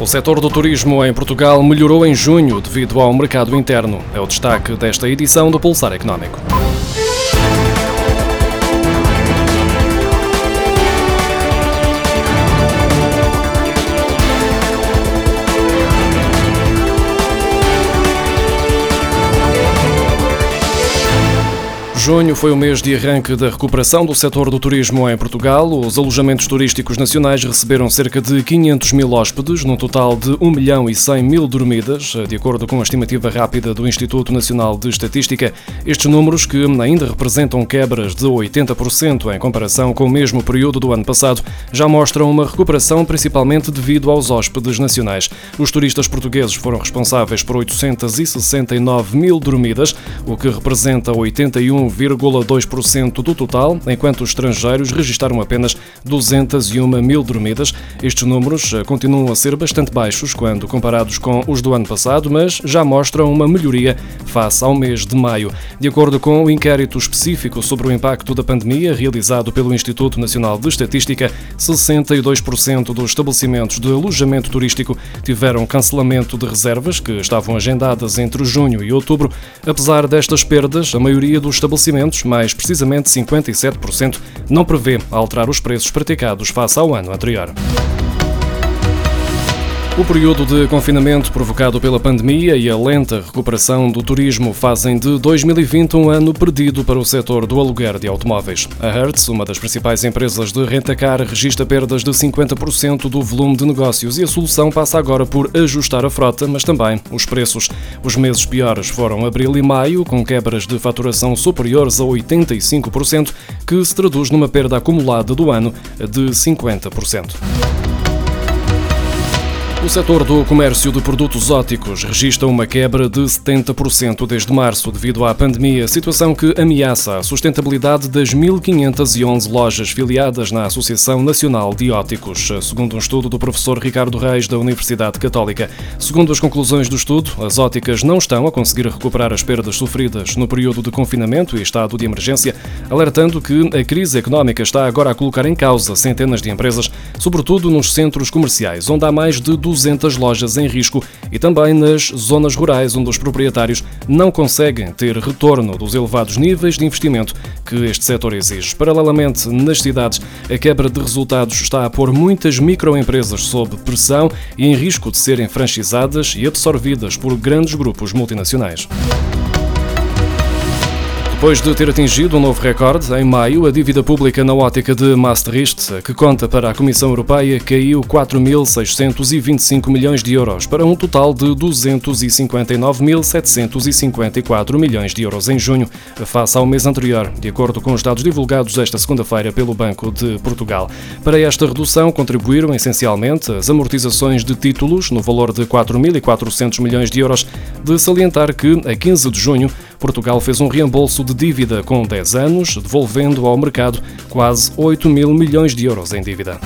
O setor do turismo em Portugal melhorou em junho devido ao mercado interno. É o destaque desta edição do Pulsar Económico. Junho foi o mês de arranque da recuperação do setor do turismo em Portugal. Os alojamentos turísticos nacionais receberam cerca de 500 mil hóspedes, num total de 1 milhão e 100 mil dormidas, de acordo com a estimativa rápida do Instituto Nacional de Estatística. Estes números, que ainda representam quebras de 80% em comparação com o mesmo período do ano passado, já mostram uma recuperação principalmente devido aos hóspedes nacionais. Os turistas portugueses foram responsáveis por 869 mil dormidas, o que representa 81 0,2% do total, enquanto os estrangeiros registaram apenas 201 mil dormidas. Estes números eh, continuam a ser bastante baixos quando comparados com os do ano passado, mas já mostram uma melhoria face ao mês de maio. De acordo com o inquérito específico sobre o impacto da pandemia realizado pelo Instituto Nacional de Estatística, 62% dos estabelecimentos de alojamento turístico tiveram cancelamento de reservas que estavam agendadas entre junho e outubro. Apesar destas perdas, a maioria dos estabelecimentos estabelecimentos, mais precisamente 57%, não prevê alterar os preços praticados face ao ano anterior. O período de confinamento provocado pela pandemia e a lenta recuperação do turismo fazem de 2020 um ano perdido para o setor do aluguer de automóveis. A Hertz, uma das principais empresas de rentacar, registra perdas de 50% do volume de negócios e a solução passa agora por ajustar a frota, mas também os preços. Os meses piores foram abril e maio, com quebras de faturação superiores a 85%, que se traduz numa perda acumulada do ano de 50%. O setor do comércio de produtos óticos registra uma quebra de 70% desde março devido à pandemia, situação que ameaça a sustentabilidade das 1.511 lojas filiadas na Associação Nacional de Óticos, segundo um estudo do professor Ricardo Reis da Universidade Católica. Segundo as conclusões do estudo, as óticas não estão a conseguir recuperar as perdas sofridas no período de confinamento e estado de emergência, alertando que a crise económica está agora a colocar em causa centenas de empresas, sobretudo nos centros comerciais, onde há mais de 200 lojas em risco e também nas zonas rurais, onde os proprietários não conseguem ter retorno dos elevados níveis de investimento que este setor exige. Paralelamente, nas cidades, a quebra de resultados está a pôr muitas microempresas sob pressão e em risco de serem franchisadas e absorvidas por grandes grupos multinacionais. Depois de ter atingido um novo recorde, em maio, a dívida pública na ótica de Maastricht, que conta para a Comissão Europeia, caiu 4.625 milhões de euros, para um total de 259.754 milhões de euros em junho, face ao mês anterior, de acordo com os dados divulgados esta segunda-feira pelo Banco de Portugal. Para esta redução contribuíram essencialmente as amortizações de títulos, no valor de 4.400 milhões de euros, de salientar que, a 15 de junho, Portugal fez um reembolso de dívida com 10 anos, devolvendo ao mercado quase 8 mil milhões de euros em dívida.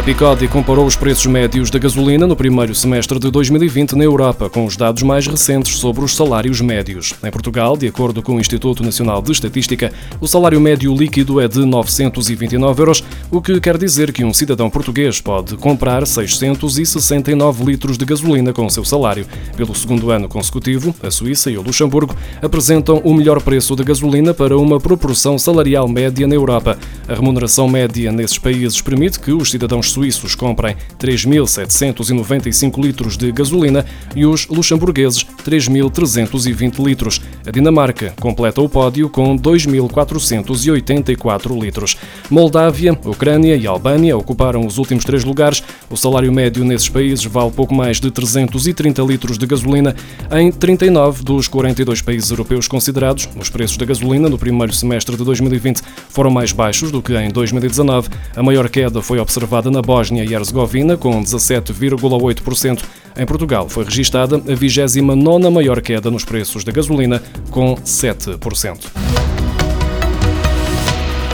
A Picodi comparou os preços médios da gasolina no primeiro semestre de 2020 na Europa com os dados mais recentes sobre os salários médios. Em Portugal, de acordo com o Instituto Nacional de Estatística, o salário médio líquido é de 929 euros, o que quer dizer que um cidadão português pode comprar 669 litros de gasolina com o seu salário. Pelo segundo ano consecutivo, a Suíça e o Luxemburgo apresentam o melhor preço da gasolina para uma proporção salarial média na Europa. A remuneração média nesses países permite que os cidadãos suíços comprem 3.795 litros de gasolina e os luxemburgueses 3.320 litros. A Dinamarca completa o pódio com 2.484 litros. Moldávia, Ucrânia e Albânia ocuparam os últimos três lugares. O salário médio nesses países vale pouco mais de 330 litros de gasolina. Em 39 dos 42 países europeus considerados, os preços da gasolina no primeiro semestre de 2020 foram mais baixos do que em 2019. A maior queda foi observada na Bósnia e Herzegovina, com 17,8%. Em Portugal foi registada a 29ª maior queda nos preços da gasolina, com 7%.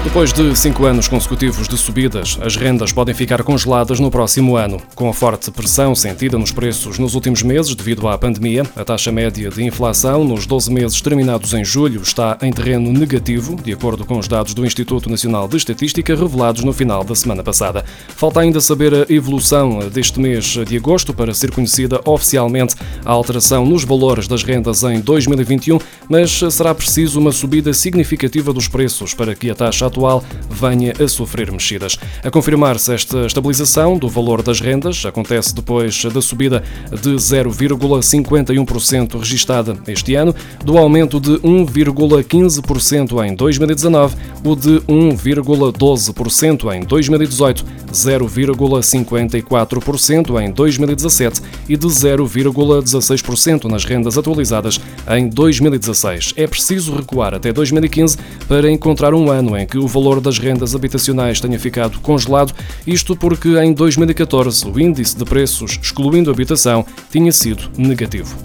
Depois de cinco anos consecutivos de subidas, as rendas podem ficar congeladas no próximo ano. Com a forte pressão sentida nos preços nos últimos meses devido à pandemia, a taxa média de inflação nos 12 meses terminados em julho está em terreno negativo, de acordo com os dados do Instituto Nacional de Estatística revelados no final da semana passada. Falta ainda saber a evolução deste mês de agosto para ser conhecida oficialmente a alteração nos valores das rendas em 2021, mas será preciso uma subida significativa dos preços para que a taxa atual venha a sofrer mexidas. A confirmar-se esta estabilização do valor das rendas acontece depois da subida de 0,51% registada este ano, do aumento de 1,15% em 2019, o de 1,12% em 2018, 0,54% em 2017 e de 0,16% nas rendas atualizadas em 2016. É preciso recuar até 2015 para encontrar um ano em que o valor das rendas habitacionais tenha ficado congelado, isto porque em 2014 o índice de preços, excluindo habitação, tinha sido negativo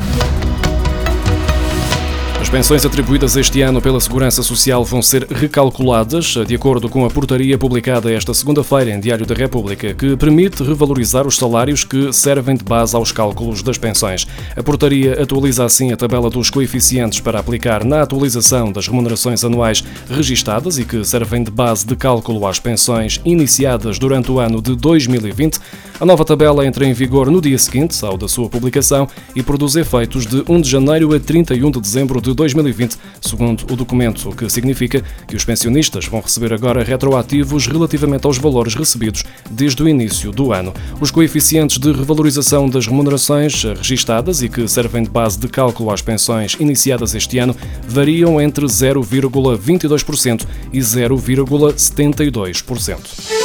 pensões atribuídas este ano pela Segurança Social vão ser recalculadas, de acordo com a portaria publicada esta segunda-feira em Diário da República, que permite revalorizar os salários que servem de base aos cálculos das pensões. A portaria atualiza assim a tabela dos coeficientes para aplicar na atualização das remunerações anuais registadas e que servem de base de cálculo às pensões iniciadas durante o ano de 2020. A nova tabela entra em vigor no dia seguinte ao da sua publicação e produz efeitos de 1 de janeiro a 31 de dezembro de 2020, segundo o documento, o que significa que os pensionistas vão receber agora retroativos relativamente aos valores recebidos desde o início do ano. Os coeficientes de revalorização das remunerações registadas e que servem de base de cálculo às pensões iniciadas este ano variam entre 0,22% e 0,72%.